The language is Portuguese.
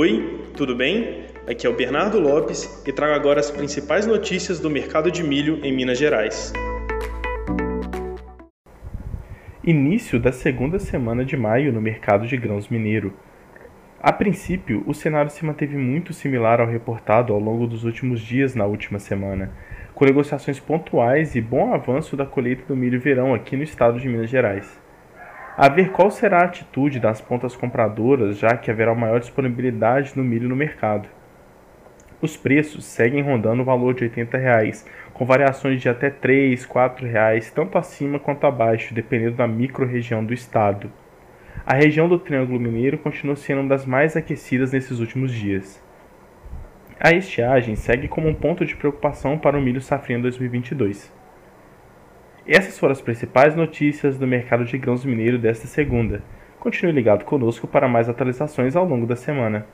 Oi, tudo bem? Aqui é o Bernardo Lopes e trago agora as principais notícias do mercado de milho em Minas Gerais. Início da segunda semana de maio no mercado de grãos mineiro. A princípio, o cenário se manteve muito similar ao reportado ao longo dos últimos dias na última semana, com negociações pontuais e bom avanço da colheita do milho verão aqui no estado de Minas Gerais. A ver qual será a atitude das pontas compradoras, já que haverá maior disponibilidade no milho no mercado. Os preços seguem rondando o valor de 80 reais, com variações de até R$ 3, 4 reais, tanto acima quanto abaixo, dependendo da microrregião do estado. A região do Triângulo Mineiro continua sendo uma das mais aquecidas nesses últimos dias. A estiagem segue como um ponto de preocupação para o milho safrinha 2022. Essas foram as principais notícias do mercado de grãos mineiro desta segunda. Continue ligado conosco para mais atualizações ao longo da semana.